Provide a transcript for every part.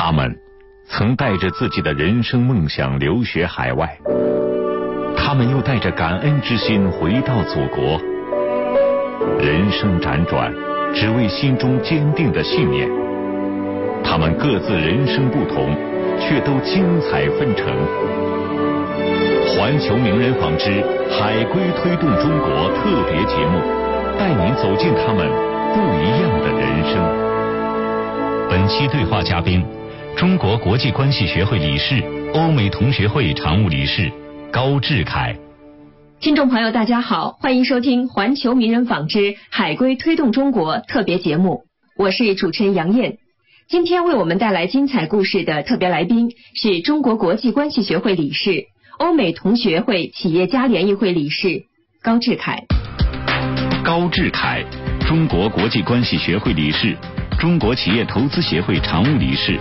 他们曾带着自己的人生梦想留学海外，他们又带着感恩之心回到祖国。人生辗转，只为心中坚定的信念。他们各自人生不同，却都精彩纷呈。环球名人纺织海归推动中国特别节目，带您走进他们不一样的人生。本期对话嘉宾：中国国际关系学会理事、欧美同学会常务理事高志凯。听众朋友，大家好，欢迎收听环球名人纺织海归推动中国特别节目，我是主持人杨燕。今天为我们带来精彩故事的特别来宾是中国国际关系学会理事、欧美同学会企业家联谊会理事高志凯。高志凯，中国国际关系学会理事、中国企业投资协会常务理事、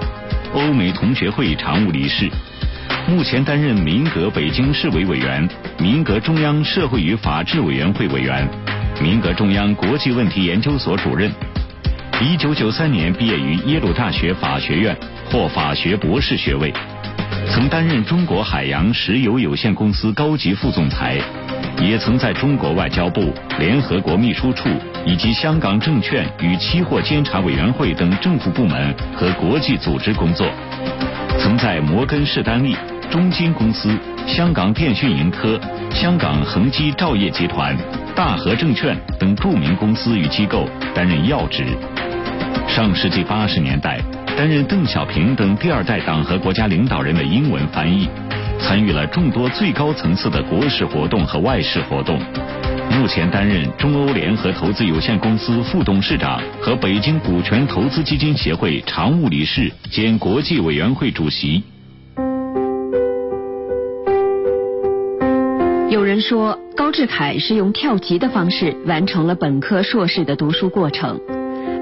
欧美同学会常务理事。目前担任民革北京市委委员、民革中央社会与法治委员会委员、民革中央国际问题研究所主任。一九九三年毕业于耶鲁大学法学院，获法学博士学位。曾担任中国海洋石油有限公司高级副总裁，也曾在中国外交部、联合国秘书处以及香港证券与期货监察委员会等政府部门和国际组织工作。曾在摩根士丹利。中金公司、香港电讯盈科、香港恒基兆业集团、大和证券等著名公司与机构担任要职。上世纪八十年代，担任邓小平等第二代党和国家领导人的英文翻译，参与了众多最高层次的国事活动和外事活动。目前担任中欧联合投资有限公司副董事长和北京股权投资基金协会常务理事兼国际委员会主席。有人说，高志凯是用跳级的方式完成了本科、硕士的读书过程。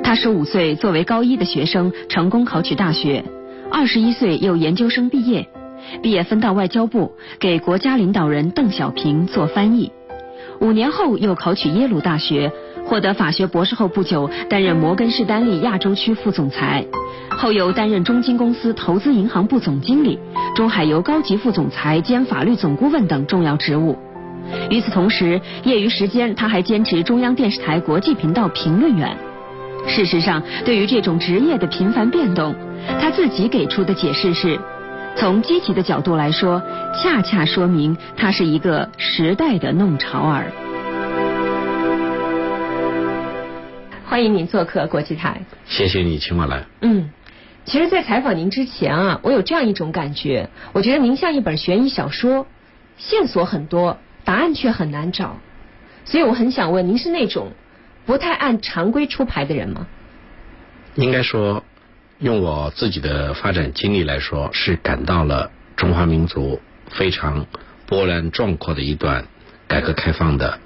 他十五岁作为高一的学生成功考取大学，二十一岁又研究生毕业，毕业分到外交部给国家领导人邓小平做翻译。五年后又考取耶鲁大学，获得法学博士后不久，担任摩根士丹利亚洲区副总裁，后又担任中金公司投资银行部总经理。中海油高级副总裁兼法律总顾问等重要职务。与此同时，业余时间他还兼职中央电视台国际频道评论员。事实上，对于这种职业的频繁变动，他自己给出的解释是：从积极的角度来说，恰恰说明他是一个时代的弄潮儿。欢迎您做客国际台。谢谢你请我来。嗯。其实，在采访您之前啊，我有这样一种感觉，我觉得您像一本悬疑小说，线索很多，答案却很难找。所以我很想问，您是那种不太按常规出牌的人吗？应该说，用我自己的发展经历来说，是感到了中华民族非常波澜壮阔的一段改革开放的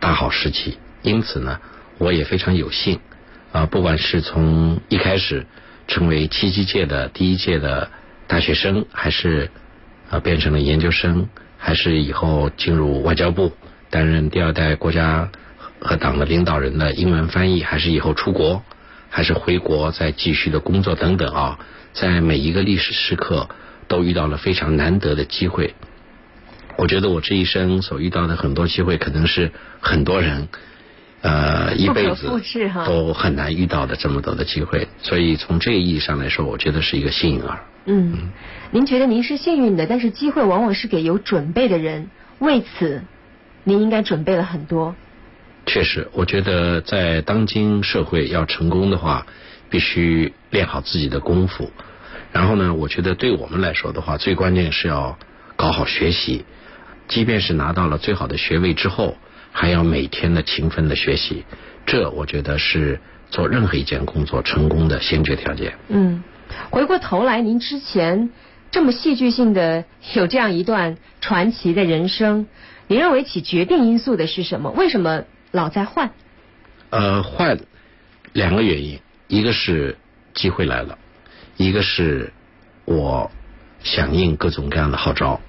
大好时期。因此呢，我也非常有幸啊，不管是从一开始。成为七七届的第一届的大学生，还是啊变成了研究生，还是以后进入外交部担任第二代国家和党的领导人的英文翻译，还是以后出国，还是回国再继续的工作等等啊，在每一个历史时刻都遇到了非常难得的机会。我觉得我这一生所遇到的很多机会，可能是很多人。呃，一辈子都很难遇到的这么多的机会，所以从这个意义上来说，我觉得是一个幸运儿。嗯，您觉得您是幸运的，但是机会往往是给有准备的人。为此，您应该准备了很多。确实，我觉得在当今社会要成功的话，必须练好自己的功夫。然后呢，我觉得对我们来说的话，最关键是要搞好学习，即便是拿到了最好的学位之后。还要每天的勤奋的学习，这我觉得是做任何一件工作成功的先决条件。嗯，回过头来，您之前这么戏剧性的有这样一段传奇的人生，您认为起决定因素的是什么？为什么老在换？呃，换两个原因，一个是机会来了，一个是我响应各种各样的号召。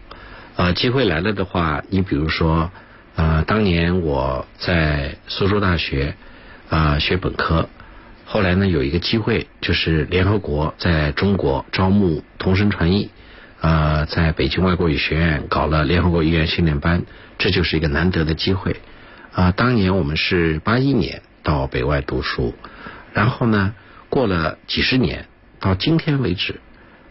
呃，机会来了的话，你比如说。呃，当年我在苏州大学啊学本科，后来呢，有一个机会，就是联合国在中国招募同声传译，呃，在北京外国语学院搞了联合国语言训练班，这就是一个难得的机会。啊，当年我们是八一年到北外读书，然后呢，过了几十年，到今天为止，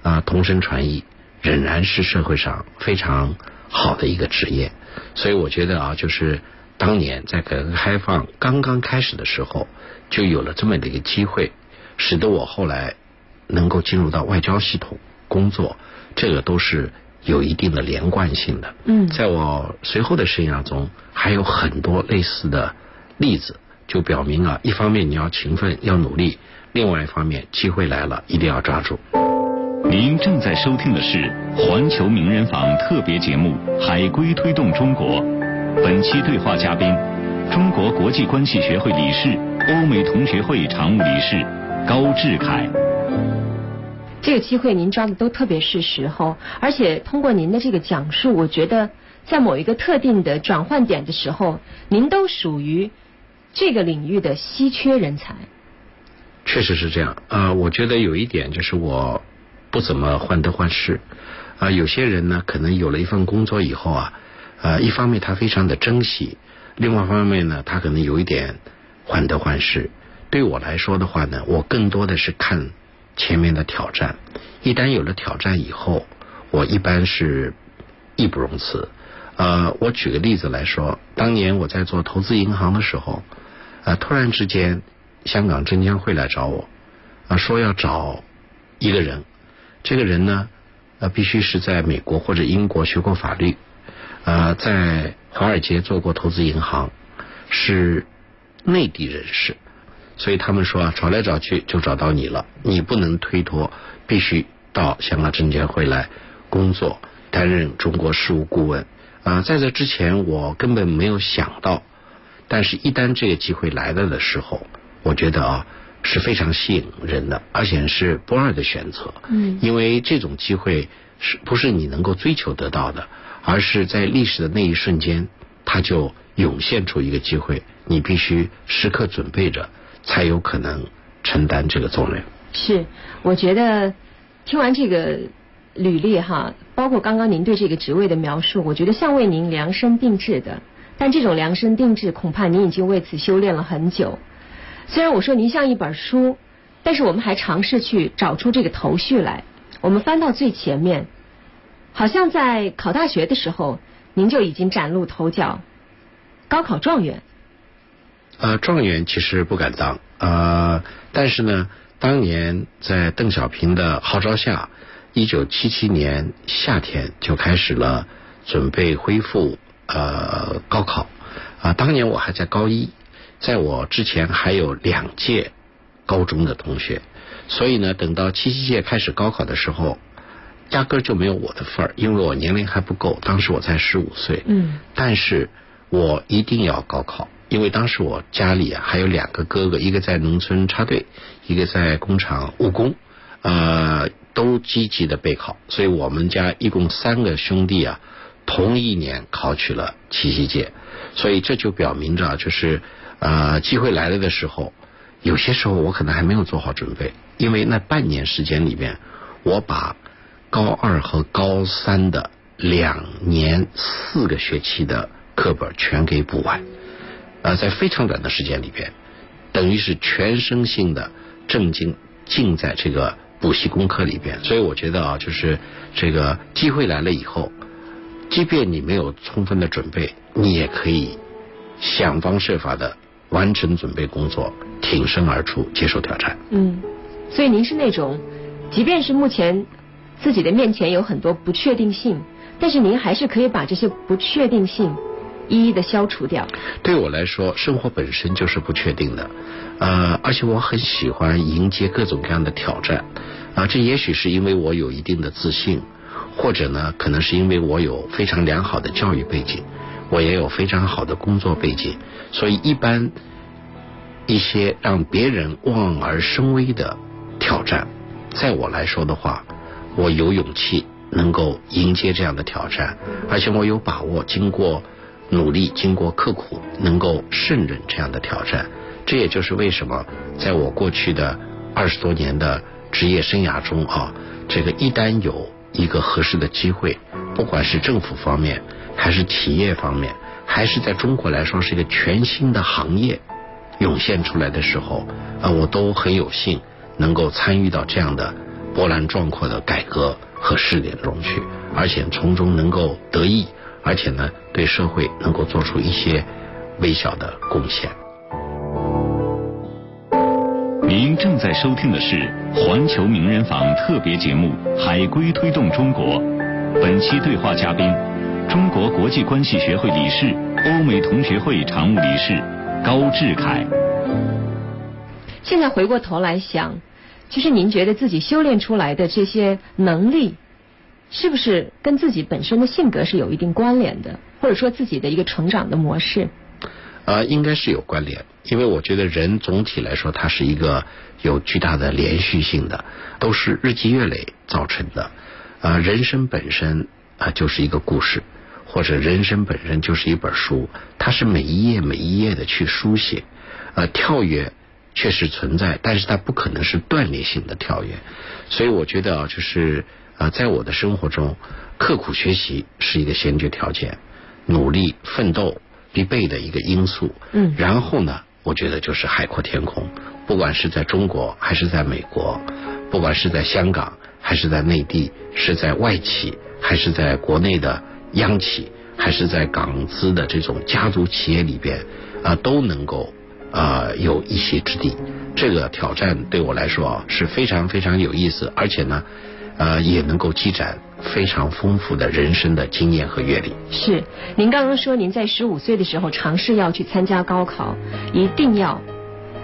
啊，同声传译仍然是社会上非常好的一个职业。所以我觉得啊，就是当年在改革开放刚刚开始的时候。就有了这么的一个机会，使得我后来能够进入到外交系统工作，这个都是有一定的连贯性的。嗯，在我随后的生涯中，还有很多类似的例子，就表明啊，一方面你要勤奋要努力，另外一方面机会来了一定要抓住。您正在收听的是环球名人坊特别节目《海归推动中国》，本期对话嘉宾。中国国际关系学会理事、欧美同学会常务理事高志凯。这个机会您抓的都特别是时候，而且通过您的这个讲述，我觉得在某一个特定的转换点的时候，您都属于这个领域的稀缺人才。确实是这样啊，我觉得有一点就是我不怎么患得患失啊。有些人呢，可能有了一份工作以后啊，呃，一方面他非常的珍惜。另外一方面呢，他可能有一点患得患失。对我来说的话呢，我更多的是看前面的挑战。一旦有了挑战以后，我一般是义不容辞。呃，我举个例子来说，当年我在做投资银行的时候，呃，突然之间香港证监会来找我，啊，说要找一个人，这个人呢，呃，必须是在美国或者英国学过法律。呃，在华尔街做过投资银行，是内地人士，所以他们说啊找来找去就找到你了，你不能推脱，必须到香港证监会来工作，担任中国事务顾问。啊，在这之前我根本没有想到，但是一旦这个机会来了的时候，我觉得啊是非常吸引人的，而且是不二的选择。嗯，因为这种机会是不是你能够追求得到的？而是在历史的那一瞬间，它就涌现出一个机会，你必须时刻准备着，才有可能承担这个重任。是，我觉得听完这个履历哈，包括刚刚您对这个职位的描述，我觉得像为您量身定制的。但这种量身定制，恐怕您已经为此修炼了很久。虽然我说您像一本书，但是我们还尝试去找出这个头绪来。我们翻到最前面。好像在考大学的时候，您就已经崭露头角，高考状元。呃，状元其实不敢当，呃，但是呢，当年在邓小平的号召下，一九七七年夏天就开始了准备恢复呃高考啊。当年我还在高一，在我之前还有两届高中的同学，所以呢，等到七七届开始高考的时候。压根就没有我的份儿，因为我年龄还不够，当时我才十五岁。嗯。但是我一定要高考，因为当时我家里啊还有两个哥哥，一个在农村插队，一个在工厂务工，呃，都积极的备考，所以我们家一共三个兄弟啊，同一年考取了七七届，所以这就表明着，就是呃，机会来了的时候，有些时候我可能还没有做好准备，因为那半年时间里边，我把。高二和高三的两年四个学期的课本全给补完，呃，在非常短的时间里边，等于是全身性的正经浸在这个补习功课里边。所以我觉得啊，就是这个机会来了以后，即便你没有充分的准备，你也可以想方设法的完成准备工作，挺身而出，接受挑战。嗯，所以您是那种，即便是目前。自己的面前有很多不确定性，但是您还是可以把这些不确定性一一的消除掉。对我来说，生活本身就是不确定的，呃，而且我很喜欢迎接各种各样的挑战，啊，这也许是因为我有一定的自信，或者呢，可能是因为我有非常良好的教育背景，我也有非常好的工作背景，所以一般一些让别人望而生畏的挑战，在我来说的话。我有勇气能够迎接这样的挑战，而且我有把握，经过努力，经过刻苦，能够胜任这样的挑战。这也就是为什么在我过去的二十多年的职业生涯中啊，这个一旦有一个合适的机会，不管是政府方面，还是企业方面，还是在中国来说是一个全新的行业涌现出来的时候，啊，我都很有幸能够参与到这样的波澜壮阔的改革和试点中去，而且从中能够得益，而且呢，对社会能够做出一些微小的贡献。您正在收听的是《环球名人坊》特别节目《海归推动中国》，本期对话嘉宾：中国国际关系学会理事、欧美同学会常务理事高志凯。现在回过头来想，其实您觉得自己修炼出来的这些能力，是不是跟自己本身的性格是有一定关联的，或者说自己的一个成长的模式？呃，应该是有关联，因为我觉得人总体来说，它是一个有巨大的连续性的，都是日积月累造成的。呃，人生本身啊就是一个故事，或者人生本身就是一本书，它是每一页每一页的去书写。呃，跳跃确实存在，但是它不可能是断裂性的跳跃。所以我觉得啊，就是啊，在我的生活中，刻苦学习是一个先决条件，努力奋斗。必备的一个因素，嗯，然后呢，我觉得就是海阔天空，不管是在中国还是在美国，不管是在香港还是在内地，是在外企还是在国内的央企，还是在港资的这种家族企业里边啊，都能够啊有一席之地。这个挑战对我来说啊是非常非常有意思，而且呢，呃，也能够积攒。非常丰富的人生的经验和阅历。是，您刚刚说您在十五岁的时候尝试要去参加高考，一定要，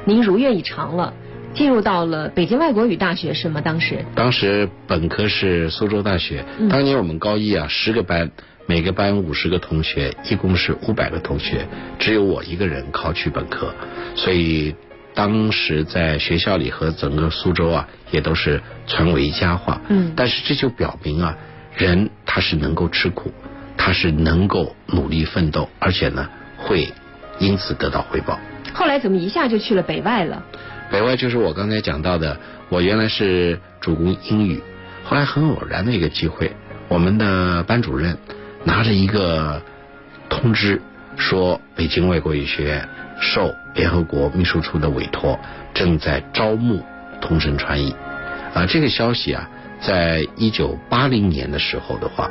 您如愿以偿了，进入到了北京外国语大学是吗？当时？当时本科是苏州大学，当年我们高一啊，十个班，每个班五十个同学，一共是五百个同学，只有我一个人考取本科，所以。当时在学校里和整个苏州啊，也都是传为佳话。嗯，但是这就表明啊，人他是能够吃苦，他是能够努力奋斗，而且呢，会因此得到回报。后来怎么一下就去了北外了？北外就是我刚才讲到的，我原来是主攻英语，后来很偶然的一个机会，我们的班主任拿着一个通知说，北京外国语学院。受联合国秘书处的委托，正在招募同声传译。啊，这个消息啊，在一九八零年的时候的话，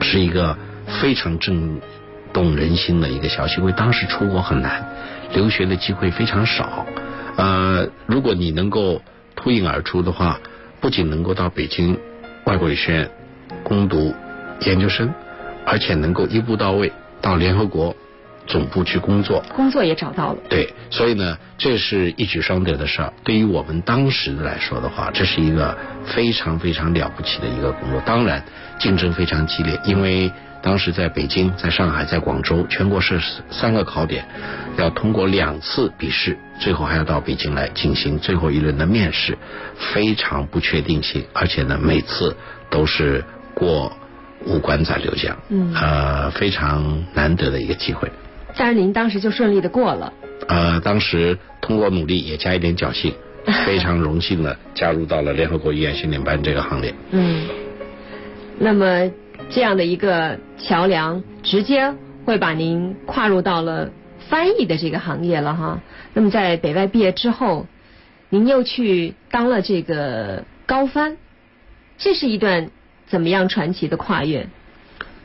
是一个非常震动人心的一个消息。因为当时出国很难，留学的机会非常少。呃，如果你能够脱颖而出的话，不仅能够到北京外国语学院攻读研究生，而且能够一步到位到联合国。总部去工作，工作也找到了。对，所以呢，这是一举双得的事儿。对于我们当时来说的话，这是一个非常非常了不起的一个工作。当然，竞争非常激烈，因为当时在北京、在上海、在广州，全国设三个考点，要通过两次笔试，最后还要到北京来进行最后一轮的面试，非常不确定性，而且呢，每次都是过五关斩六将，嗯，呃，非常难得的一个机会。但是您当时就顺利的过了。呃，当时通过努力，也加一点侥幸，非常荣幸的加入到了联合国语言训练班这个行列。嗯，那么这样的一个桥梁，直接会把您跨入到了翻译的这个行业了哈。那么在北外毕业之后，您又去当了这个高翻，这是一段怎么样传奇的跨越？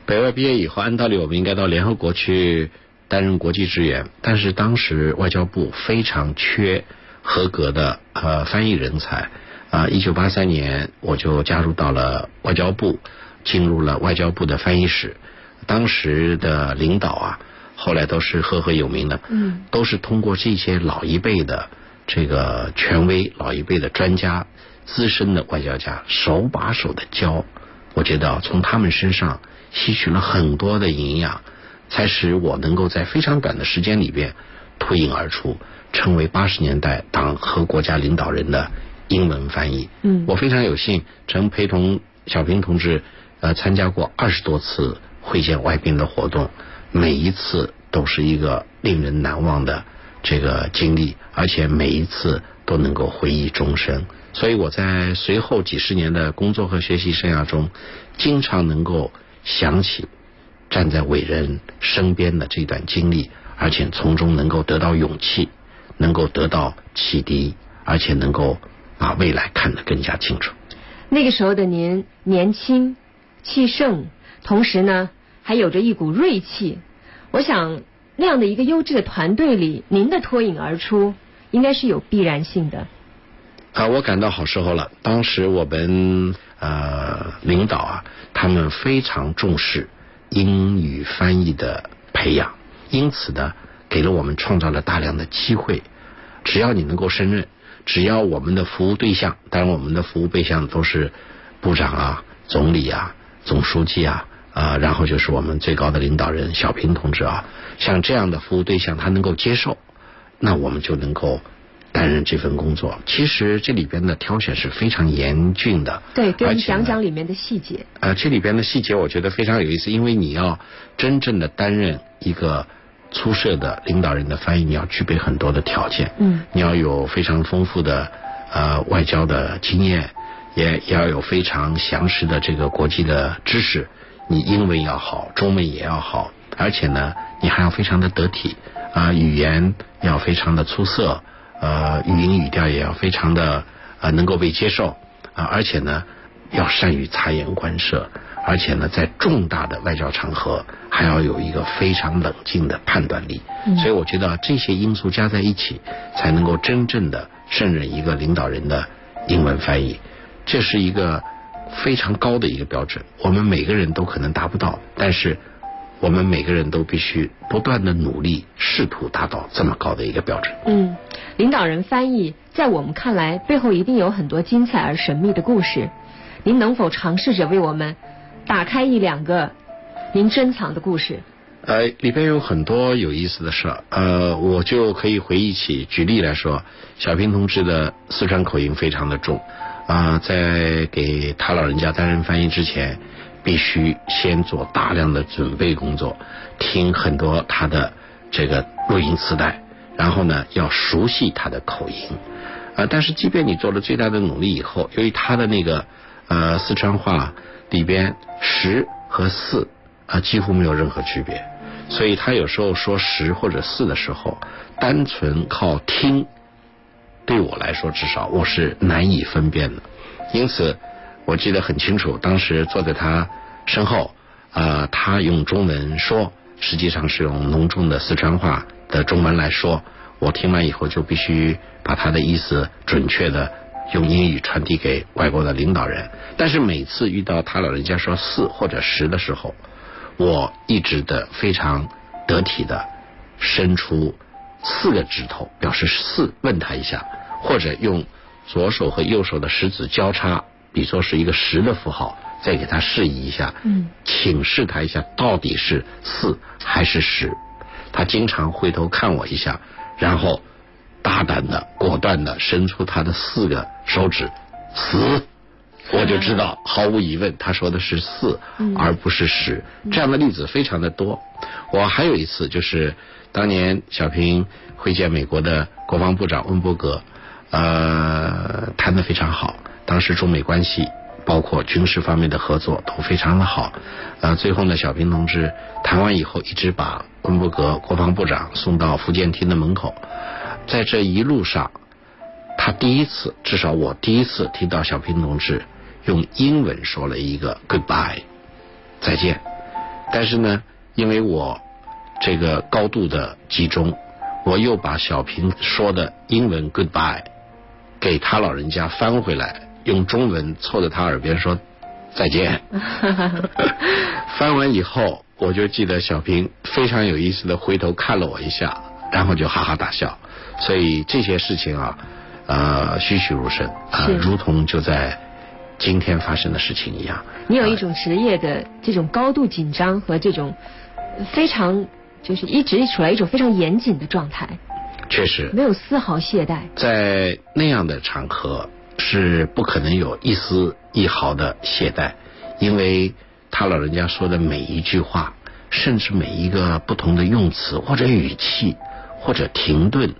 北外毕业以后，按道理我们应该到联合国去。担任国际职员，但是当时外交部非常缺合格的呃翻译人才啊。一九八三年我就加入到了外交部，进入了外交部的翻译室。当时的领导啊，后来都是赫赫有名的，嗯，都是通过这些老一辈的这个权威、老一辈的专家、资深的外交家手把手的教，我觉得从他们身上吸取了很多的营养。才使我能够在非常短的时间里边脱颖而出，成为八十年代党和国家领导人的英文翻译。嗯，我非常有幸曾陪同小平同志呃参加过二十多次会见外宾的活动，每一次都是一个令人难忘的这个经历，而且每一次都能够回忆终生。所以我在随后几十年的工作和学习生涯中，经常能够想起站在伟人身边的这段经历，而且从中能够得到勇气，能够得到启迪，而且能够把未来看得更加清楚。那个时候的您年轻气盛，同时呢还有着一股锐气。我想那样的一个优质的团队里，您的脱颖而出应该是有必然性的。啊，我感到好时候了。当时我们呃领导啊，他们非常重视英语翻译的培养，因此呢，给了我们创造了大量的机会。只要你能够胜任，只要我们的服务对象，当然我们的服务对象都是部长啊、总理啊、总书记啊啊，然后就是我们最高的领导人小平同志啊，像这样的服务对象，他能够接受，那我们就能够。担任这份工作，其实这里边的挑选是非常严峻的。对，给我们讲讲里面的细节。呃，这里边的细节我觉得非常有意思，因为你要真正的担任一个出色的领导人的翻译，你要具备很多的条件。嗯。你要有非常丰富的呃外交的经验，也也要有非常详实的这个国际的知识。你英文要好，中文也要好，而且呢，你还要非常的得体啊，语言要非常的出色。呃，语音语调也要非常的呃能够被接受啊，而且呢要善于察言观色，而且呢在重大的外交场合还要有一个非常冷静的判断力。所以我觉得这些因素加在一起，才能够真正的胜任一个领导人的英文翻译。这是一个非常高的一个标准，我们每个人都可能达不到，但是。我们每个人都必须不断的努力，试图达到这么高的一个标准。嗯，领导人翻译在我们看来背后一定有很多精彩而神秘的故事。您能否尝试着为我们打开一两个您珍藏的故事？呃，里边有很多有意思的事儿。呃，我就可以回忆起，举例来说，小平同志的四川口音非常的重。啊，在给他老人家担任翻译之前。必须先做大量的准备工作，听很多他的这个录音磁带，然后呢要熟悉他的口音啊。但是即便你做了最大的努力以后，由于他的那个呃四川话里边十和四啊几乎没有任何区别，所以他有时候说十或者四的时候，单纯靠听，对我来说至少我是难以分辨的，因此。我记得很清楚，当时坐在他身后，呃，他用中文说，实际上是用浓重的四川话的中文来说。我听完以后就必须把他的意思准确的用英语传递给外国的领导人。但是每次遇到他老人家说四或者十的时候，我一直的非常得体的伸出四个指头表示四，问他一下，或者用左手和右手的食指交叉。比如说是一个十的符号，再给他示意一下，嗯，请示他一下到底是四还是十。他经常回头看我一下，然后大胆的、果断的伸出他的四个手指，死，我就知道，毫无疑问，他说的是四，而不是十。这样的例子非常的多。我还有一次就是当年小平会见美国的国防部长温伯格，呃，谈的非常好。当时中美关系包括军事方面的合作都非常的好，呃，最后呢，小平同志谈完以后，一直把温伯格国防部长送到福建厅的门口，在这一路上，他第一次，至少我第一次听到小平同志用英文说了一个 goodbye，再见。但是呢，因为我这个高度的集中，我又把小平说的英文 goodbye 给他老人家翻回来。用中文凑在他耳边说再见。翻完以后，我就记得小平非常有意思的回头看了我一下，然后就哈哈大笑。所以这些事情啊，呃，栩栩如生啊，如同就在今天发生的事情一样。你有一种职业的这种高度紧张和这种非常就是一直处在一种非常严谨的状态。确实。没有丝毫懈怠。在那样的场合。是不可能有一丝一毫的懈怠，因为他老人家说的每一句话，甚至每一个不同的用词或者语气，或者停顿，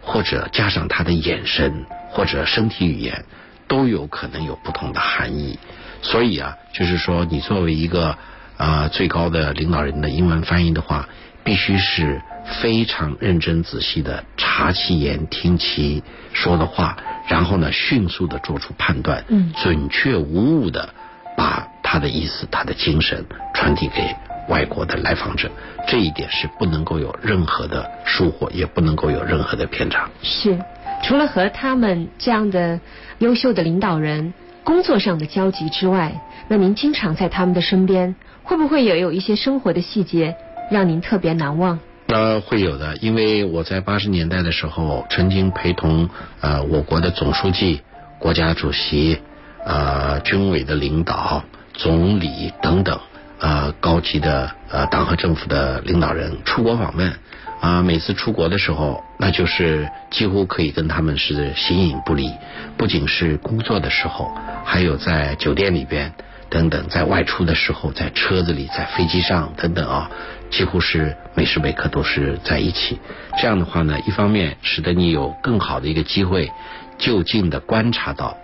或者加上他的眼神或者身体语言，都有可能有不同的含义。所以啊，就是说，你作为一个啊最高的领导人的英文翻译的话，必须是非常认真仔细的查其言听其说的话，然后呢，迅速的做出判断，嗯准确无误的把他的意思、他的精神传递给外国的来访者。这一点是不能够有任何的疏忽，也不能够有任何的偏差。是，除了和他们这样的优秀的领导人工作上的交集之外，那您经常在他们的身边，会不会也有一些生活的细节让您特别难忘？呃，会有的，因为我在八十年代的时候，曾经陪同呃我国的总书记、国家主席、呃军委的领导、总理等等呃高级的呃党和政府的领导人出国访问啊、每次出国的时候，那就是几乎可以跟他们是形影不离，不仅是工作的时候，还有在酒店里边。等等，在外出的时候，在车子里，在飞机上等等啊，几乎是每时每刻都是在一起。这样的话呢，一方面使得你有更好的一个机会，就近的观察到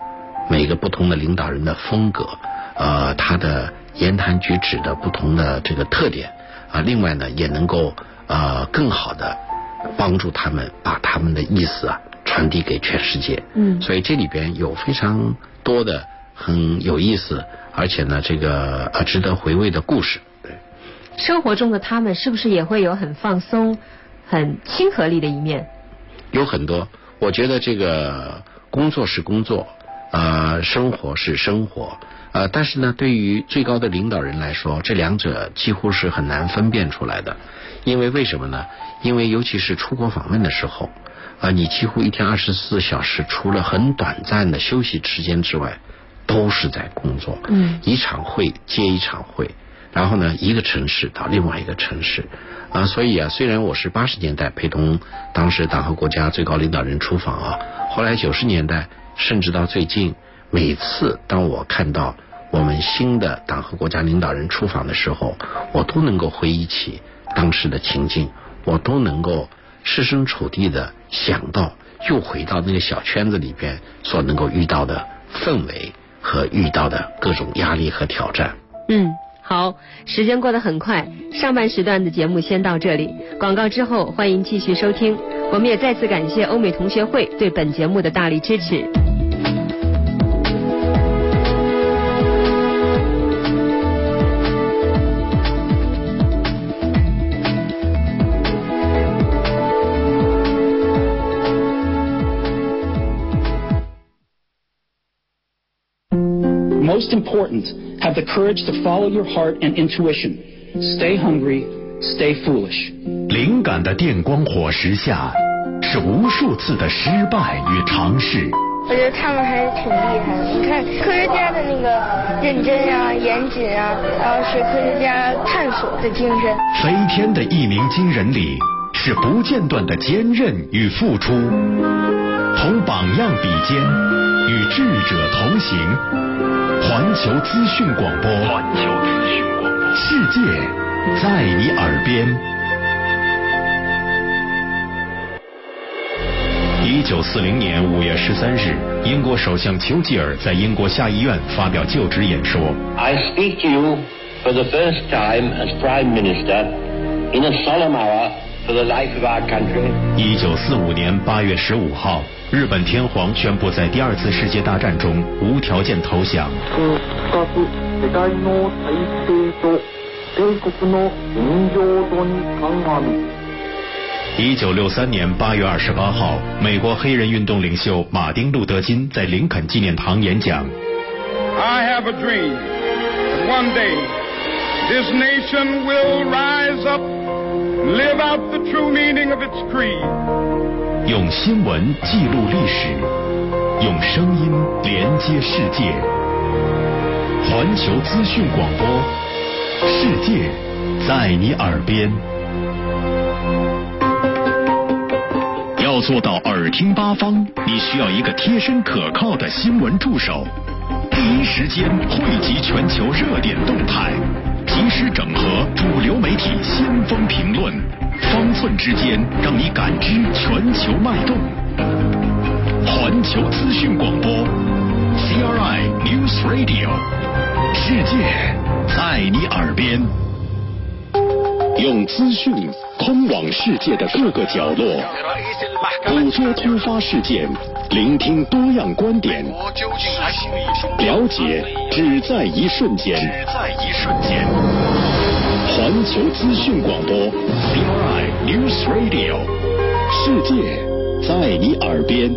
每个不同的领导人的风格，呃，他的言谈举止的不同的这个特点啊。另外呢，也能够呃更好的帮助他们把他们的意思啊传递给全世界。嗯所以这里边有非常多的很有意思，而且呢，这个呃值得回味的故事。对，生活中的他们是不是也会有很放松、很亲和力的一面？有很多，我觉得这个工作是工作，呃，生活是生活，呃，但是呢，对于最高的领导人来说，这两者几乎是很难分辨出来的。因为为什么呢？因为尤其是出国访问的时候，啊、你几乎一天二十四小时，除了很短暂的休息时间之外，都是在工作。嗯一场会接一场会，然后呢，一个城市到另外一个城市，啊，所以啊，虽然我是八十年代陪同当时党和国家最高领导人出访啊，后来九十年代甚至到最近，每次当我看到我们新的党和国家领导人出访的时候，我都能够回忆起当时的情境，我都能够设身处地的想到，又回到那个小圈子里边所能够遇到的氛围和遇到的各种压力和挑战。嗯，好，时间过得很快，上半时段的节目先到这里，广告之后欢迎继续收听。我们也再次感谢欧美同学会对本节目的大力支持。Most important, have the courage to follow your heart and intuition. Stay hungry, stay foolish. 灵感的电光火石下，是无数次的失败与尝试。我觉得他们还是挺厉害的。你看科学家的那个认真啊、严谨啊，然后是科学家探索的精神。飞天的一鸣惊人里，是不间断的坚韧与付出。同榜样比肩，与智者同行。环球资讯广播，环球资讯广播，世界在你耳边。一九四零年五月十三日，英国首相丘吉尔在英国下议院发表就职演说。I speak to you for the first time as Prime Minister in a solemn hour for the life of our country. 一九四五年八月十五号，日本天皇宣布在第二次世界大战中无条件投降。深く世界の体制と帝国の現状度に鑑み一九六三年八月二十八号，美国黑人运动领袖马丁·路德·金在林肯纪念堂演讲。 I have a dream that one day this nation will rise up, live out the true meaning of its creed. 用新闻记录历史，用声音连接世界。环球资讯广播，世界在你耳边。要做到耳听八方，你需要一个贴身可靠的新闻助手，第一时间汇集全球热点动态，及时整合主流媒体先锋评论，方寸之间让你感知全球脉动。环球资讯广播，CRI News Radio，世界在你耳边，用资讯通往世界的各个角落，捕捉突发事件，聆听多样观点，了解只在一瞬间。只在一瞬间。环球资讯广播，BRI News Radio，世界在你耳边。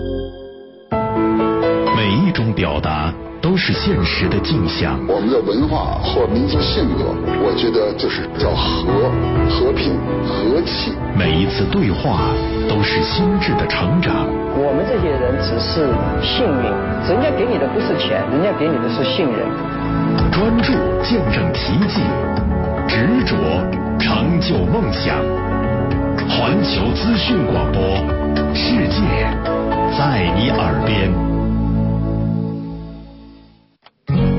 每一种表达都是现实的镜像。我们的文化或民族性格，我觉得就是叫和、和平、和气。每一次对话都是心智的成长。我们这些人只是幸运，人家给你的不是钱，人家给你的是信任。专注见证奇迹。执着成就梦想，环球资讯广播，世界在你耳边。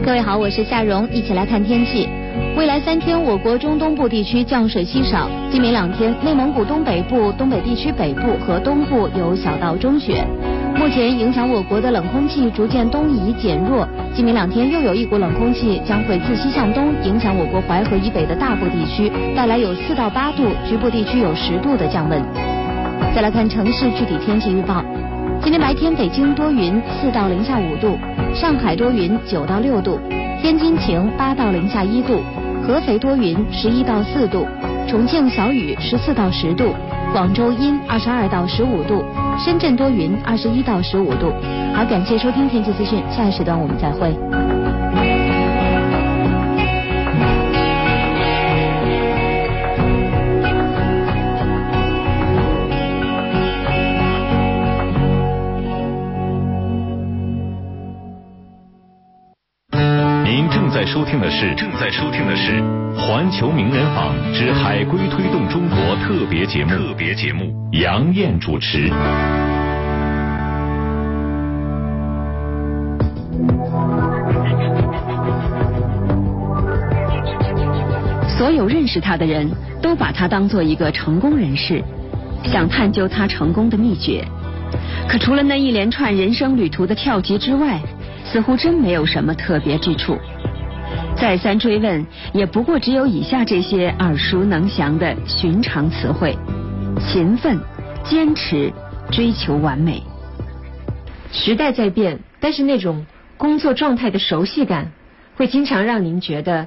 各位好，我是夏蓉，一起来看天气。未来三天，我国中东部地区降水稀少。今明两天，内蒙古东北部、东北地区北部和东部有小到中雪。目前影响我国的冷空气逐渐东移减弱，今明两天又有一股冷空气将会自西向东影响我国淮河以北的大部地区，带来有四到八度，局部地区有十度的降温。再来看城市具体天气预报：今天白天北京多云，四到零下五度；上海多云，九到六度；天津晴，八到零下一度；合肥多云，十一到四度；重庆小雨，十四到十度；广州阴，二十二到十五度。深圳多云，二十一到十五度。好，感谢收听天气资讯，下一时段我们再会。是正在收听的是环球名人坊之海归推动中国特别节目特别节目。杨艳主持。所有认识他的人都把他当做一个成功人士，想探究他成功的秘诀。可除了那一连串人生旅途的跳级之外，似乎真没有什么特别之处。再三追问，也不过只有以下这些耳熟能详的寻常词汇。勤奋、坚持、追求完美。时代在变，但是那种工作状态的熟悉感，会经常让您觉得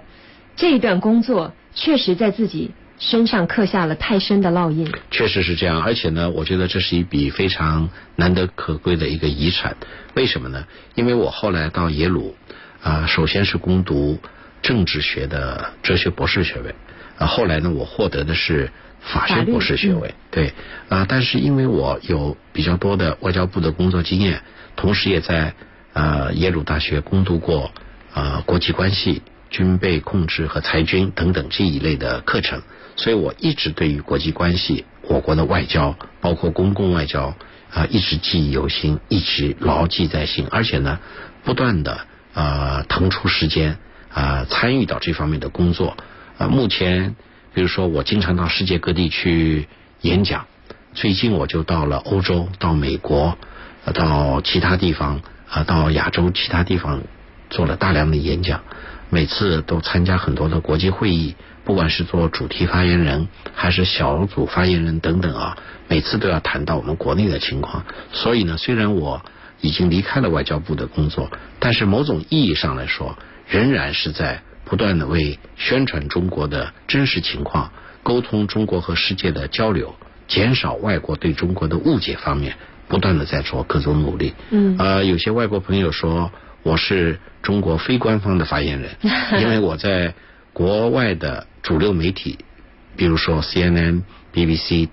这一段工作确实在自己身上刻下了太深的烙印。确实是这样，而且呢，我觉得这是一笔非常难得可贵的一个遗产。为什么呢？因为我后来到耶鲁啊，首先是攻读政治学的哲学博士学位，啊，后来呢，我获得的是。法学博士学位，对啊，但是因为我有比较多的外交部的工作经验，同时也在呃耶鲁大学攻读过呃国际关系、军备控制和裁军等等这一类的课程，所以我一直对于国际关系、我国的外交，包括公共外交啊，一直记忆犹新，一直牢记在心，而且呢，不断的呃腾出时间啊参与到这方面的工作啊，目前。比如说，我经常到世界各地去演讲。最近我就到了欧洲、到美国、到其他地方啊，到亚洲其他地方做了大量的演讲。每次都参加很多的国际会议，不管是做主题发言人还是小组发言人等等啊，每次都要谈到我们国内的情况。所以呢，虽然我已经离开了外交部的工作，但是某种意义上来说，仍然是在。不断的为宣传中国的真实情况、沟通中国和世界的交流、减少外国对中国的误解方面，不断的在做各种努力。嗯。呃，有些外国朋友说我是中国非官方的发言人，因为我在国外的主流媒体，比如说 CNN、BBC、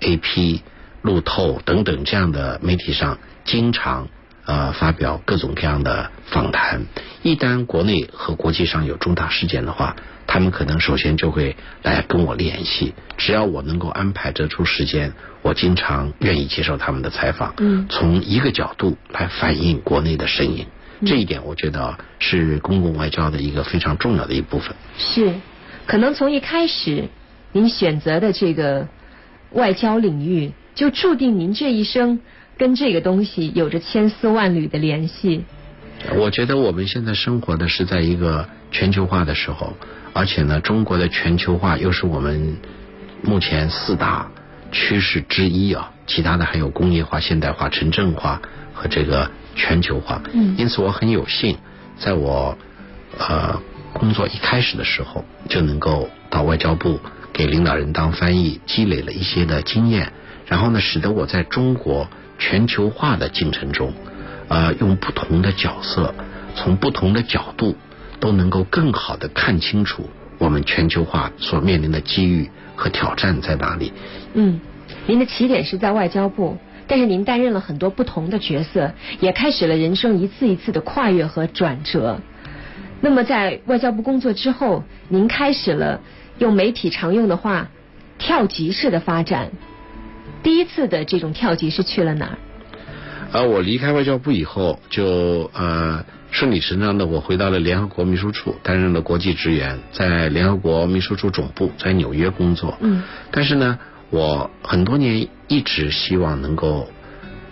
AP、路透等等这样的媒体上，经常。呃，发表各种各样的访谈。一旦国内和国际上有重大事件的话，他们可能首先就会来跟我联系。只要我能够安排得出时间，我经常愿意接受他们的采访。嗯，从一个角度来反映国内的声音，这一点我觉得是公共外交的一个非常重要的一部分。是，可能从一开始您选择的这个外交领域，就注定您这一生跟这个东西有着千丝万缕的联系。我觉得我们现在生活的是在一个全球化的时候，而且呢，中国的全球化又是我们目前四大趋势之一啊，其他的还有工业化、现代化、城镇化和这个全球化。嗯，因此我很有幸，在我呃工作一开始的时候就能够到外交部给领导人当翻译，积累了一些的经验，然后呢，使得我在中国全球化的进程中。呃，用不同的角色，从不同的角度，都能够更好的看清楚我们全球化所面临的机遇和挑战在哪里。嗯，您的起点是在外交部，但是您担任了很多不同的角色，也开始了人生一次一次的跨越和转折。那么在外交部工作之后，您开始了用媒体常用的话，跳级式的发展。第一次的这种跳级是去了哪儿？而我离开外交部以后，就呃顺理成章的我回到了联合国秘书处，担任了国际职员，在联合国秘书处总部在纽约工作。嗯。但是呢，我很多年一直希望能够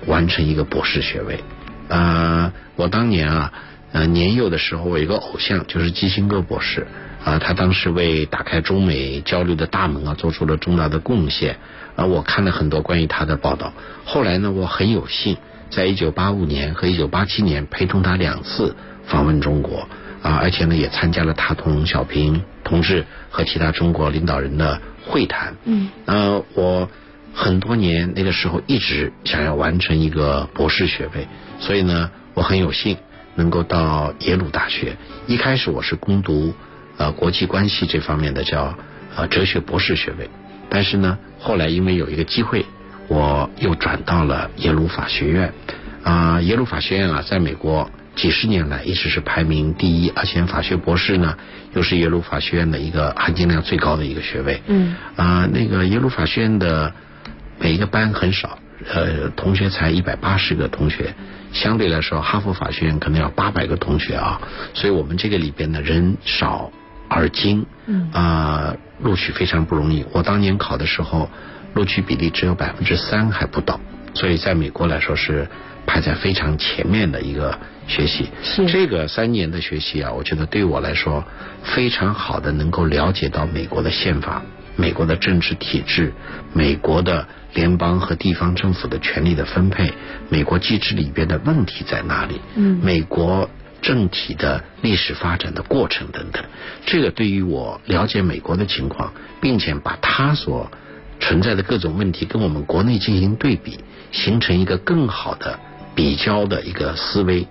完成一个博士学位。呃，我当年啊，呃年幼的时候，我有一个偶像就是基辛格博士啊，他当时为打开中美交流的大门啊，做出了重大的贡献。啊，我看了很多关于他的报道。后来呢，我很有幸。在一九八五年和一九八七年，陪同他两次访问中国啊，而且呢，也参加了他同小平同志和其他中国领导人的会谈。嗯。呃，我很多年那个时候一直想要完成一个博士学位，所以呢，我很有幸能够到耶鲁大学。一开始我是攻读呃国际关系这方面的叫呃哲学博士学位，但是呢，后来因为有一个机会。我又转到了耶鲁法学院，啊，耶鲁法学院啊，在美国几十年来一直是排名第一，而且法学博士呢，又是耶鲁法学院的一个含金量最高的一个学位。嗯。啊，那个耶鲁法学院的每一个班很少，呃，同学才一百八十个同学，相对来说，哈佛法学院可能要八百个同学啊，所以我们这个里边的人少而今。嗯。啊，录取非常不容易。我当年考的时候。录取比例只有百分之三还不到，所以在美国来说是排在非常前面的一个学习。是这个三年的学习啊，我觉得对我来说非常好的，能够了解到美国的宪法、美国的政治体制、美国的联邦和地方政府的权力的分配、美国机制里边的问题在哪里、嗯，美国政体的历史发展的过程等等。这个对于我了解美国的情况，并且把它所存在的各种问题跟我们国内进行对比，形成一个更好的比较的一个思维，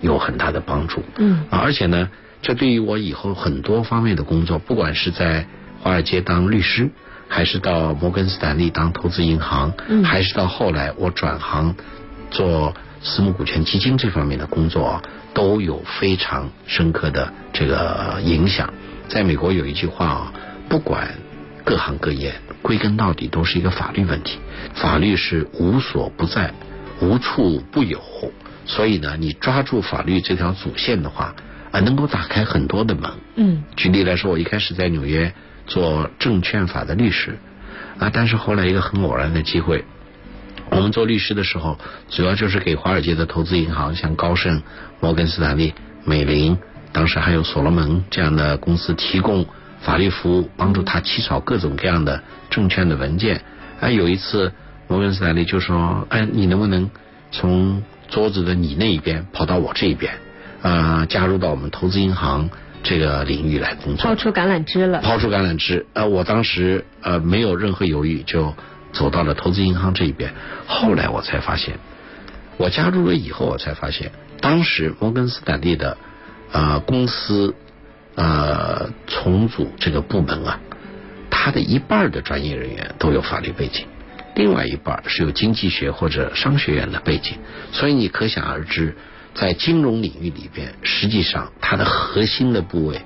有很大的帮助。嗯，而且呢，这对于我以后很多方面的工作，不管是在华尔街当律师，还是到摩根斯坦利当投资银行，嗯，还是到后来我转行做私募股权基金这方面的工作啊，都有非常深刻的这个影响。在美国有一句话啊，不管。各行各业归根到底都是一个法律问题，法律是无所不在、无处不有，所以呢，你抓住法律这条主线的话，啊，能够打开很多的门。嗯。举例来说，我一开始在纽约做证券法的律师，啊，但是后来一个很偶然的机会，我们做律师的时候，主要就是给华尔街的投资银行，像高盛、摩根斯坦利、美林，当时还有所罗门这样的公司提供。法律服务帮助他起草各种各样的证券的文件。哎，有一次摩根斯坦利就说：“哎，你能不能从桌子的你那一边跑到我这一边，呃，加入到我们投资银行这个领域来工作？”抛出橄榄枝了。抛出橄榄枝。呃，我当时呃没有任何犹豫，就走到了投资银行这一边。后来我才发现，我加入了以后，我才发现，当时摩根斯坦利的呃公司。呃，重组这个部门啊，他的一半的专业人员都有法律背景，另外一半是有经济学或者商学院的背景，所以你可想而知，在金融领域里边，实际上它的核心的部位，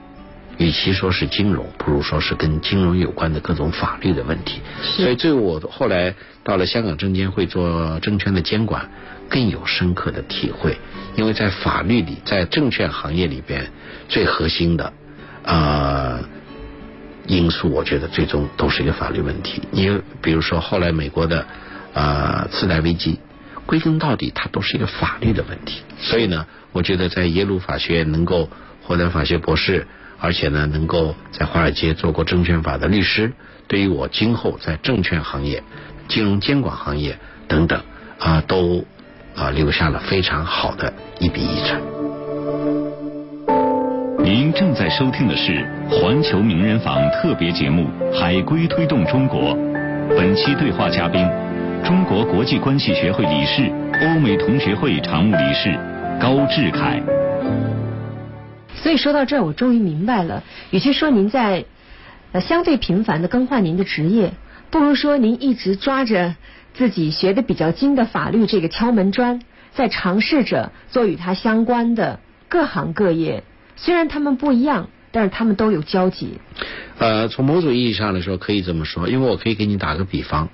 与其说是金融，不如说是跟金融有关的各种法律的问题。所以，对我后来到了香港证监会做证券的监管，更有深刻的体会，因为在法律里，在证券行业里边，最核心的。呃，因素，我觉得最终都是一个法律问题。你比如说后来美国的呃次贷危机，归根到底它都是一个法律的问题。所以呢，我觉得在耶鲁法学院能够获得法学博士，而且呢能够在华尔街做过证券法的律师，对于我今后在证券行业、金融监管行业等等啊都啊留下了非常好的一笔遗产。您正在收听的是环球名人坊特别节目《海归推动中国》，本期对话嘉宾，中国国际关系学会理事、欧美同学会常务理事高志凯。所以说到这儿，我终于明白了，与其说您在呃相对频繁的更换您的职业，不如说您一直抓着自己学的比较精的法律这个敲门砖，在尝试着做与它相关的各行各业。虽然他们不一样，但是他们都有交集。呃，从某种意义上来说，可以这么说，因为我可以给你打个比方。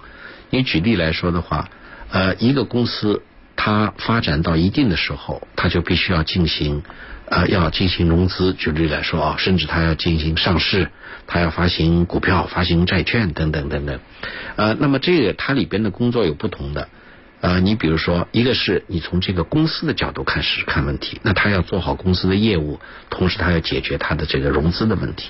你举例来说的话，呃，一个公司它发展到一定的时候，它就必须要进行呃要进行融资。举例来说啊，甚至它要进行上市，它要发行股票、发行债券等等等等。呃，那么这个它里边的工作有不同的。呃，你比如说，一个是你从这个公司的角度开始看问题，那他要做好公司的业务，同时他要解决他的这个融资的问题。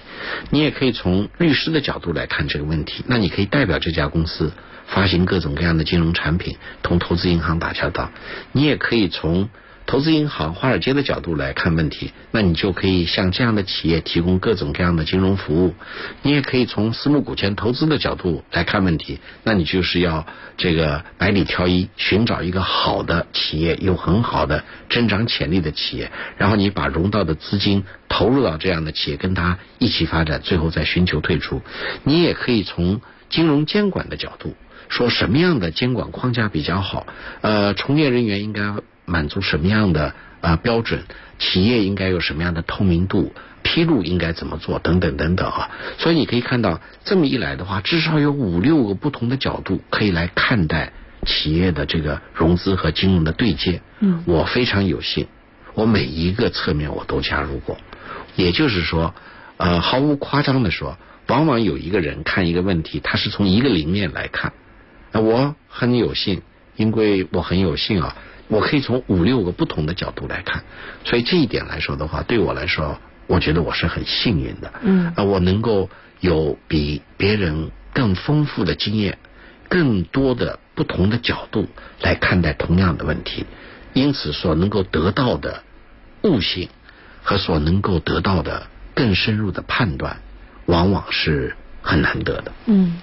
你也可以从律师的角度来看这个问题，那你可以代表这家公司发行各种各样的金融产品，同投资银行打交道。你也可以从投资银行、华尔街的角度来看问题，那你就可以向这样的企业提供各种各样的金融服务。你也可以从私募股权投资的角度来看问题，那你就是要这个百里挑一，寻找一个好的企业，有很好的增长潜力的企业，然后你把融到的资金投入到这样的企业，跟他一起发展，最后再寻求退出。你也可以从金融监管的角度，说什么样的监管框架比较好，呃，从业人员应该。满足什么样的啊标准？企业应该有什么样的透明度？披露应该怎么做？等等等等啊！所以你可以看到，这么一来的话，至少有五六个不同的角度可以来看待企业的这个融资和金融的对接。嗯，我非常有幸，我每一个侧面我都加入过。也就是说，呃，毫无夸张的说，往往有一个人看一个问题，他是从一个零面来看。我很有幸，因为我很有幸啊。我可以从五六个不同的角度来看，所以这一点来说的话，对我来说，我觉得我是很幸运的。嗯，啊，我能够有比别人更丰富的经验，更多的不同的角度来看待同样的问题，因此所能够得到的悟性和所能够得到的更深入的判断，往往是很难得的。嗯，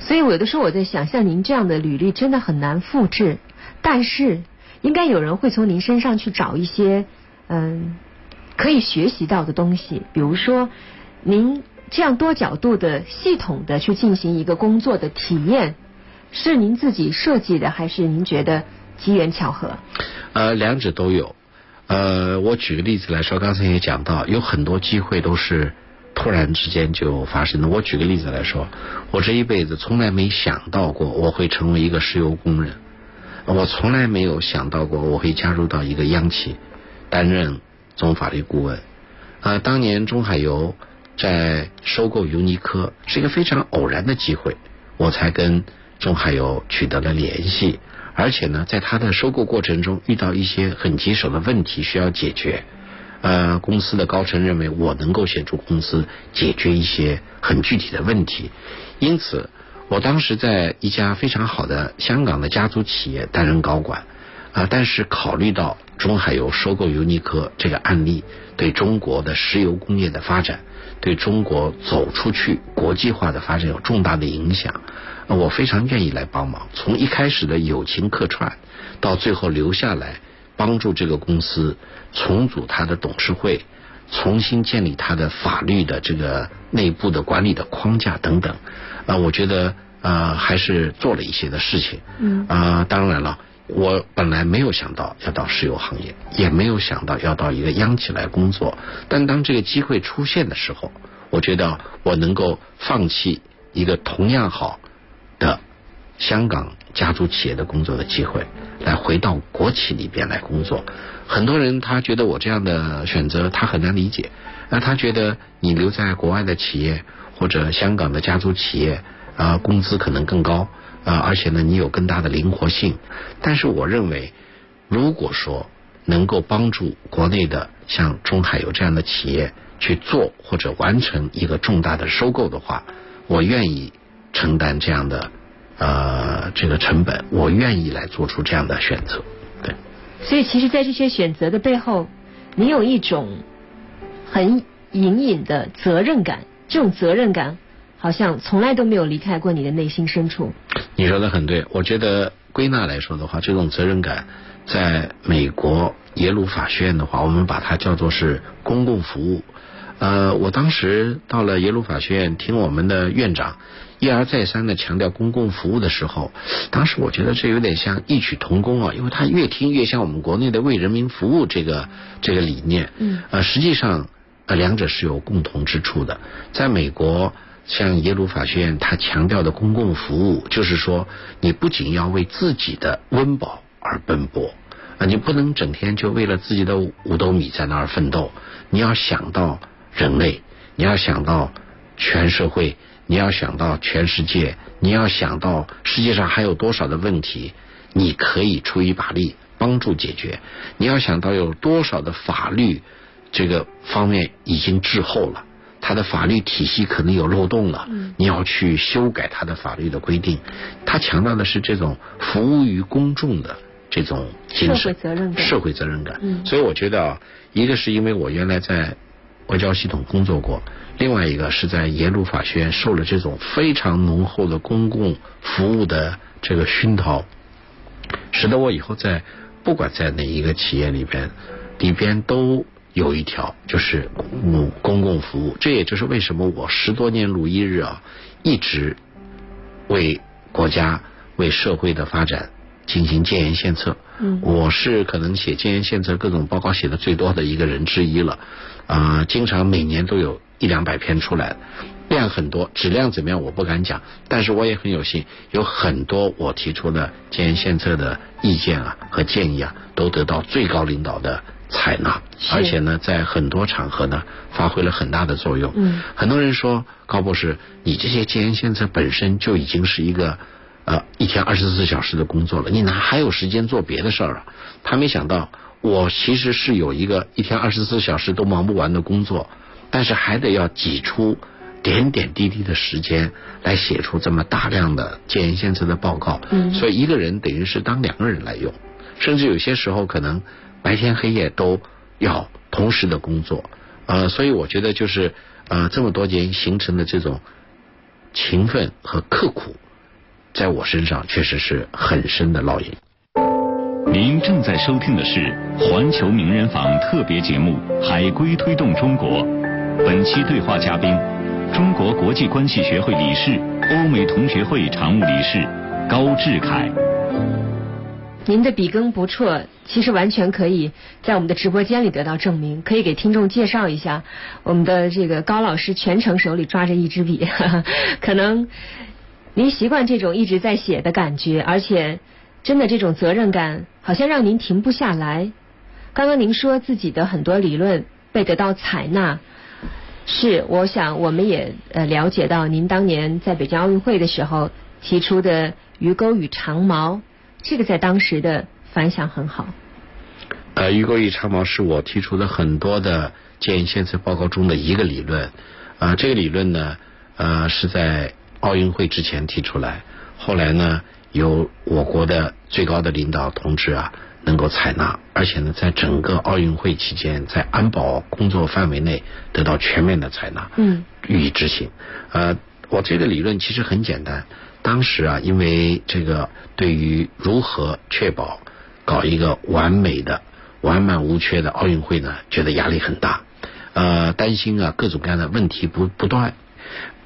所以我有的时候我在想，像您这样的履历真的很难复制，但是。应该有人会从您身上去找一些嗯可以学习到的东西，比如说您这样多角度的系统的去进行一个工作的体验，是您自己设计的，还是您觉得机缘巧合？呃，两者都有。呃，我举个例子来说，刚才也讲到，有很多机会都是突然之间就发生的。我举个例子来说，我这一辈子从来没想到过我会成为一个石油工人。我从来没有想到过我会加入到一个央企担任总法律顾问。啊，当年中海油在收购尤尼科是一个非常偶然的机会，我才跟中海油取得了联系。而且呢，在他的收购过程中遇到一些很棘手的问题需要解决。呃，公司的高层认为我能够协助公司解决一些很具体的问题，因此。我当时在一家非常好的香港的家族企业担任高管，啊，但是考虑到中海油收购尤尼科这个案例对中国的石油工业的发展，对中国走出去国际化的发展有重大的影响，我非常愿意来帮忙。从一开始的友情客串，到最后留下来帮助这个公司重组它的董事会，重新建立它的法律的这个内部的管理的框架等等。啊，我觉得啊，还是做了一些的事情。嗯。啊，当然了，我本来没有想到要到石油行业，也没有想到要到一个央企来工作。但当这个机会出现的时候，我觉得我能够放弃一个同样好的香港家族企业的工作的机会，来回到国企里边来工作。很多人他觉得我这样的选择他很难理解，那他觉得你留在国外的企业。或者香港的家族企业啊，工资可能更高啊，而且呢，你有更大的灵活性。但是我认为，如果说能够帮助国内的像中海油这样的企业去做或者完成一个重大的收购的话，我愿意承担这样的呃这个成本，我愿意来做出这样的选择。对。所以，其实，在这些选择的背后，你有一种很隐隐的责任感。这种责任感，好像从来都没有离开过你的内心深处。你说的很对，我觉得归纳来说的话，这种责任感，在美国耶鲁法学院的话，我们把它叫做是公共服务。呃，我当时到了耶鲁法学院，听我们的院长一而再三的强调公共服务的时候，当时我觉得这有点像异曲同工啊，因为他越听越像我们国内的为人民服务这个这个理念。嗯。呃，实际上。呃，两者是有共同之处的。在美国，像耶鲁法学院，他强调的公共服务，就是说，你不仅要为自己的温饱而奔波啊，你不能整天就为了自己的五斗米在那儿奋斗。你要想到人类，你要想到全社会，你要想到全世界，你要想到世界上还有多少的问题，你可以出一把力帮助解决。你要想到有多少的法律。这个方面已经滞后了，它的法律体系可能有漏洞了，你要去修改它的法律的规定。他强调的是这种服务于公众的这种精神，社会责任感。社会责任感。所以我觉得啊，一个是因为我原来在外交系统工作过，另外一个是在耶鲁法学院受了这种非常浓厚的公共服务的这个熏陶，使得我以后在不管在哪一个企业里边里边都。有一条就是公公共服务，这也就是为什么我十多年如一日啊，一直为国家、为社会的发展进行建言献策。嗯，我是可能写建言献策各种报告写的最多的一个人之一了，啊，经常每年都有一两百篇出来，量很多，质量怎么样我不敢讲，但是我也很有幸，有很多我提出的建言献策的意见啊和建议啊，都得到最高领导的。采纳，而且呢，在很多场合呢，发挥了很大的作用。嗯，很多人说高博士，你这些建言献策本身就已经是一个呃一天二十四小时的工作了，你哪还有时间做别的事儿啊？他没想到，我其实是有一个一天二十四小时都忙不完的工作，但是还得要挤出点点滴滴的时间来写出这么大量的建言献策的报告。嗯，所以一个人等于是当两个人来用，甚至有些时候可能。白天黑夜都要同时的工作，呃，所以我觉得就是呃这么多年形成的这种勤奋和刻苦，在我身上确实是很深的烙印。您正在收听的是《环球名人坊》特别节目《海归推动中国》，本期对话嘉宾：中国国际关系学会理事、欧美同学会常务理事高志凯。您的笔耕不辍，其实完全可以在我们的直播间里得到证明。可以给听众介绍一下，我们的这个高老师全程手里抓着一支笔，可能您习惯这种一直在写的感觉，而且真的这种责任感好像让您停不下来。刚刚您说自己的很多理论被得到采纳，是我想我们也呃了解到您当年在北京奥运会的时候提出的鱼钩与长矛。这个在当时的反响很好。呃，鱼钩与长矛是我提出的很多的建议献策报告中的一个理论。啊，这个理论呢，呃，是在奥运会之前提出来，后来呢，由我国的最高的领导同志啊，能够采纳，而且呢，在整个奥运会期间，在安保工作范围内得到全面的采纳，嗯，予以执行。呃，我这个理论其实很简单。当时啊，因为这个对于如何确保搞一个完美的、完满无缺的奥运会呢，觉得压力很大，呃，担心啊各种各样的问题不不断。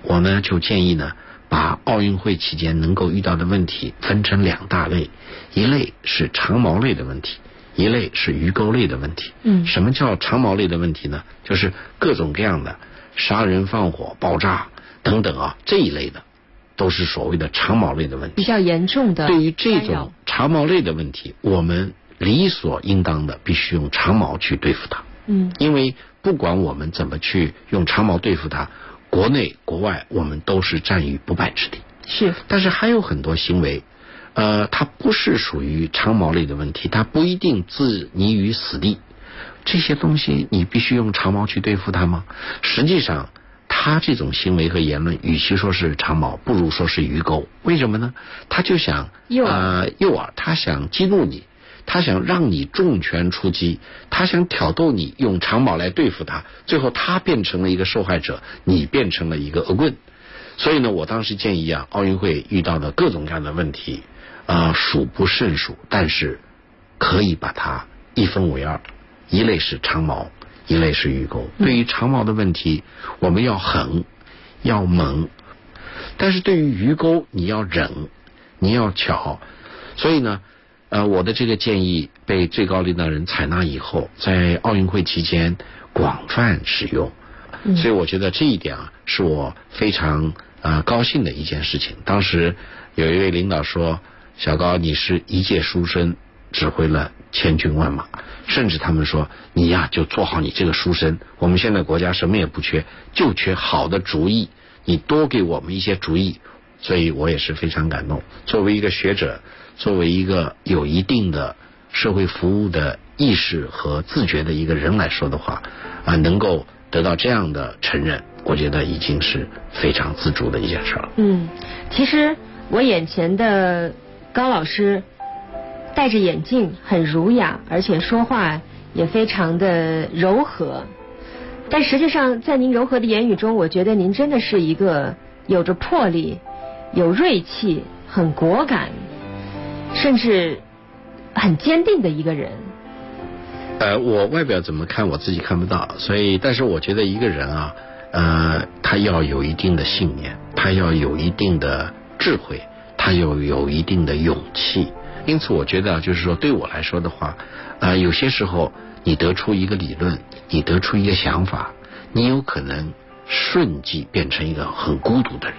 我呢就建议呢，把奥运会期间能够遇到的问题分成两大类，一类是长毛类的问题，一类是鱼钩类的问题。嗯，什么叫长毛类的问题呢？就是各种各样的杀人放火、爆炸等等啊这一类的。都是所谓的长毛类的问题，比较严重的。对于这种长毛类的问题，我们理所应当的必须用长矛去对付它。嗯，因为不管我们怎么去用长矛对付它，国内国外我们都是占于不败之地。是，但是还有很多行为，呃，它不是属于长毛类的问题，它不一定置你于死地。这些东西你必须用长毛去对付它吗？实际上，他这种行为和言论，与其说是长毛，不如说是鱼钩。为什么呢？他就想诱呃诱饵，他想激怒你，他想让你重拳出击，他想挑逗你用长矛来对付他，最后他变成了一个受害者，你变成了一个恶棍。所以呢，我当时建议啊，奥运会遇到的各种各样的问题啊、数不胜数，但是可以把它一分为二，一类是长矛，一类是鱼钩。对于长矛的问题，我们要狠，要猛；但是对于鱼钩，你要忍，你要巧。所以呢，呃，我的这个建议被最高领导人采纳以后，在奥运会期间广泛使用。所以我觉得这一点啊，是我非常呃高兴的一件事情。当时有一位领导说：“小高，你是一介书生，指挥了千军万马。”甚至他们说：“你呀，就做好你这个书生。我们现在国家什么也不缺，就缺好的主意。你多给我们一些主意。”所以我也是非常感动。作为一个学者，作为一个有一定的社会服务的意识和自觉的一个人来说的话，啊，能够得到这样的承认，我觉得已经是非常自主的一件事了。嗯，其实我眼前的高老师戴着眼镜，很儒雅，而且说话也非常的柔和。但实际上，在您柔和的言语中，我觉得您真的是一个有着魄力、有锐气、很果敢，甚至很坚定的一个人。呃，我外表怎么看我自己看不到，所以，但是我觉得一个人啊，呃，他要有一定的信念，他要有一定的智慧，他要有一定的勇气。因此，我觉得就是说，对我来说的话，呃，有些时候你得出一个理论，你得出一个想法，你有可能瞬即变成一个很孤独的人，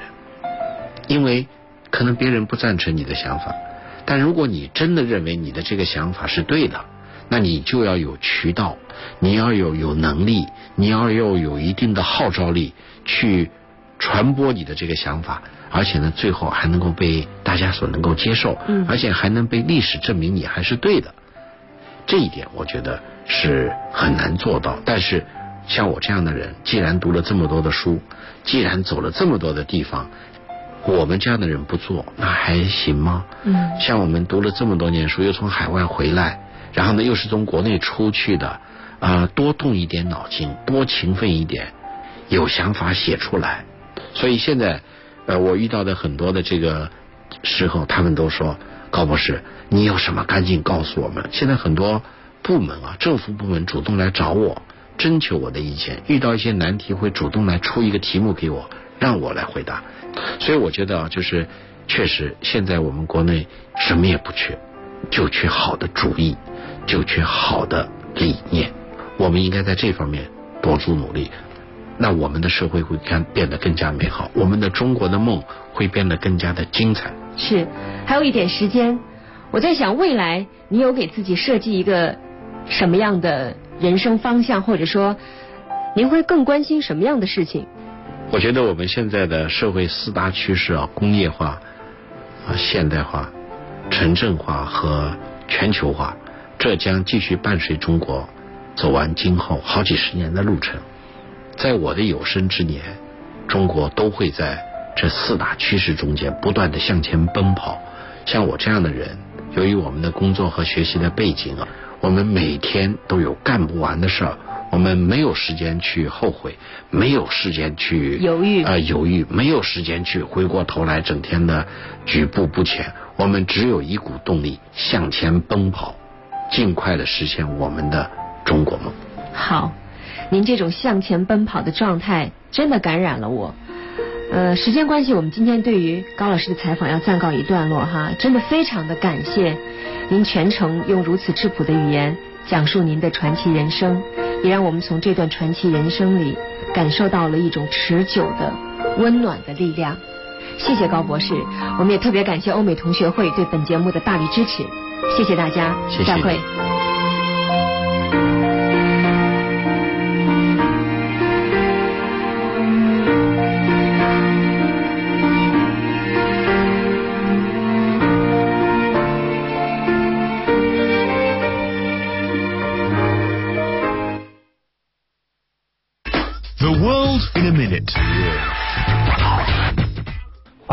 因为可能别人不赞成你的想法，但如果你真的认为你的这个想法是对的。那你就要有渠道，你要有有能力，你要要有一定的号召力去传播你的这个想法，而且呢，最后还能够被大家所能够接受，嗯而且还能被历史证明你还是对的。这一点我觉得是很难做到。但是像我这样的人，既然读了这么多的书，既然走了这么多的地方，我们这样的人不做，那还行吗？嗯像我们读了这么多年书，又从海外回来，然后呢又是从国内出去的，啊、多动一点脑筋，多勤奋一点，有想法写出来。所以现在，呃，我遇到的很多的这个时候，他们都说高博士，你有什么赶紧告诉我们。现在很多部门啊，政府部门主动来找我，征求我的意见，遇到一些难题会主动来出一个题目给我，让我来回答。所以我觉得啊，就是确实现在我们国内什么也不缺，就缺好的主意，就缺好的理念。我们应该在这方面多做努力。那我们的社会会变变得更加美好，我们的中国的梦会变得更加的精彩。是，还有一点时间，我在想未来你有给自己设计一个什么样的人生方向，或者说您会更关心什么样的事情？我觉得我们现在的社会四大趋势啊，工业化、啊现代化、城镇化和全球化，这将继续伴随中国走完今后好几十年的路程。在我的有生之年，中国都会在这四大趋势中间不断的向前奔跑。像我这样的人，由于我们的工作和学习的背景啊，我们每天都有干不完的事儿，我们没有时间去后悔，没有时间去犹豫啊、犹豫，没有时间去回过头来整天的举步不前。我们只有一股动力向前奔跑，尽快的实现我们的中国梦。好，您这种向前奔跑的状态真的感染了我。呃，时间关系，我们今天对于高老师的采访要暂告一段落哈，真的非常的感谢您全程用如此质朴的语言讲述您的传奇人生，也让我们从这段传奇人生里感受到了一种持久的温暖的力量。谢谢高博士，我们也特别感谢欧美同学会对本节目的大力支持，谢谢大家，谢谢再会。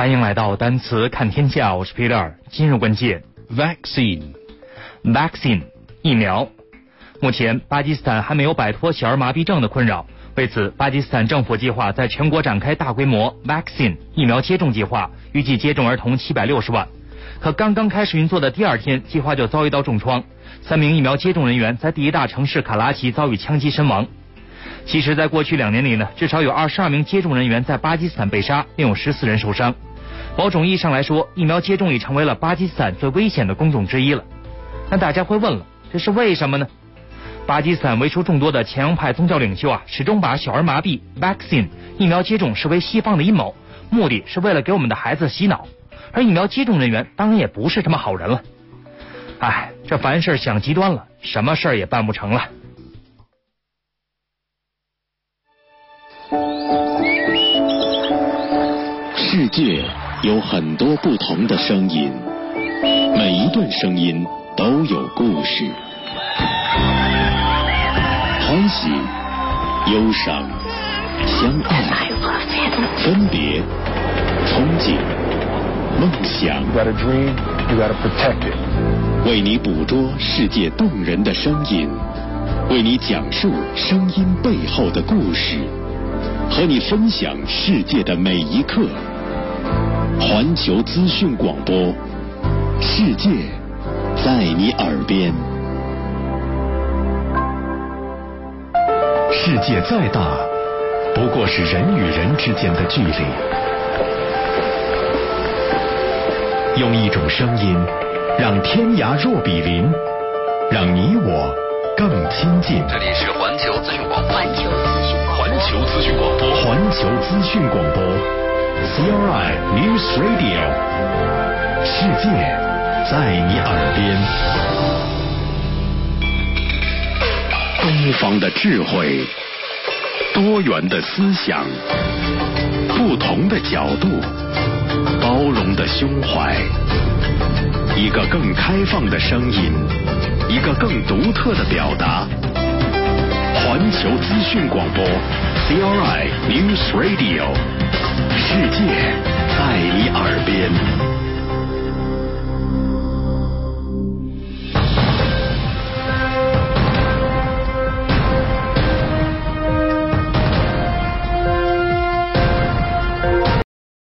欢迎来到单词看天下，我是 Peter。今日关键：vaccine，vaccine 疫苗。目前，巴基斯坦还没有摆脱小儿麻痹症的困扰。为此，巴基斯坦政府计划在全国展开大规模 vaccine 疫苗接种计划，预计接种儿童七百六十万。可刚刚开始运作的第二天，计划就遭遇到重创，三名疫苗接种人员在第一大城市卡拉奇遭遇枪击身亡。其实，在过去两年里呢，至少有二十二名接种人员在巴基斯坦被杀，另有十四人受伤。某种意义上来说，疫苗接种已成为了巴基斯坦最危险的工种之一了。那大家会问了，这是为什么呢？巴基斯坦为数众多的前洋派宗教领袖啊，始终把小儿麻痹 vaccine 疫苗接种视为西方的阴谋，目的是为了给我们的孩子洗脑。而疫苗接种人员当然也不是什么好人了。哎，这凡事想极端了，什么事儿也办不成了。世界有很多不同的声音，每一段声音都有故事。欢喜、忧伤、相爱、分别、憧憬、梦想。为你捕捉世界动人的声音，为你讲述声音背后的故事，和你分享世界的每一刻。环球资讯广播，世界在你耳边。世界再大，不过是人与人之间的距离。用一种声音，让天涯若比邻，让你我更亲近。这里是环球资讯广播。环球资讯广播。环球资讯广播。环球资讯广播，CRI News Radio。世界在你耳边。东方的智慧，多元的思想，不同的角度，包容的胸怀，一个更开放的声音，一个更独特的表达。环球资讯广播，CRI News Radio，世界在你耳边。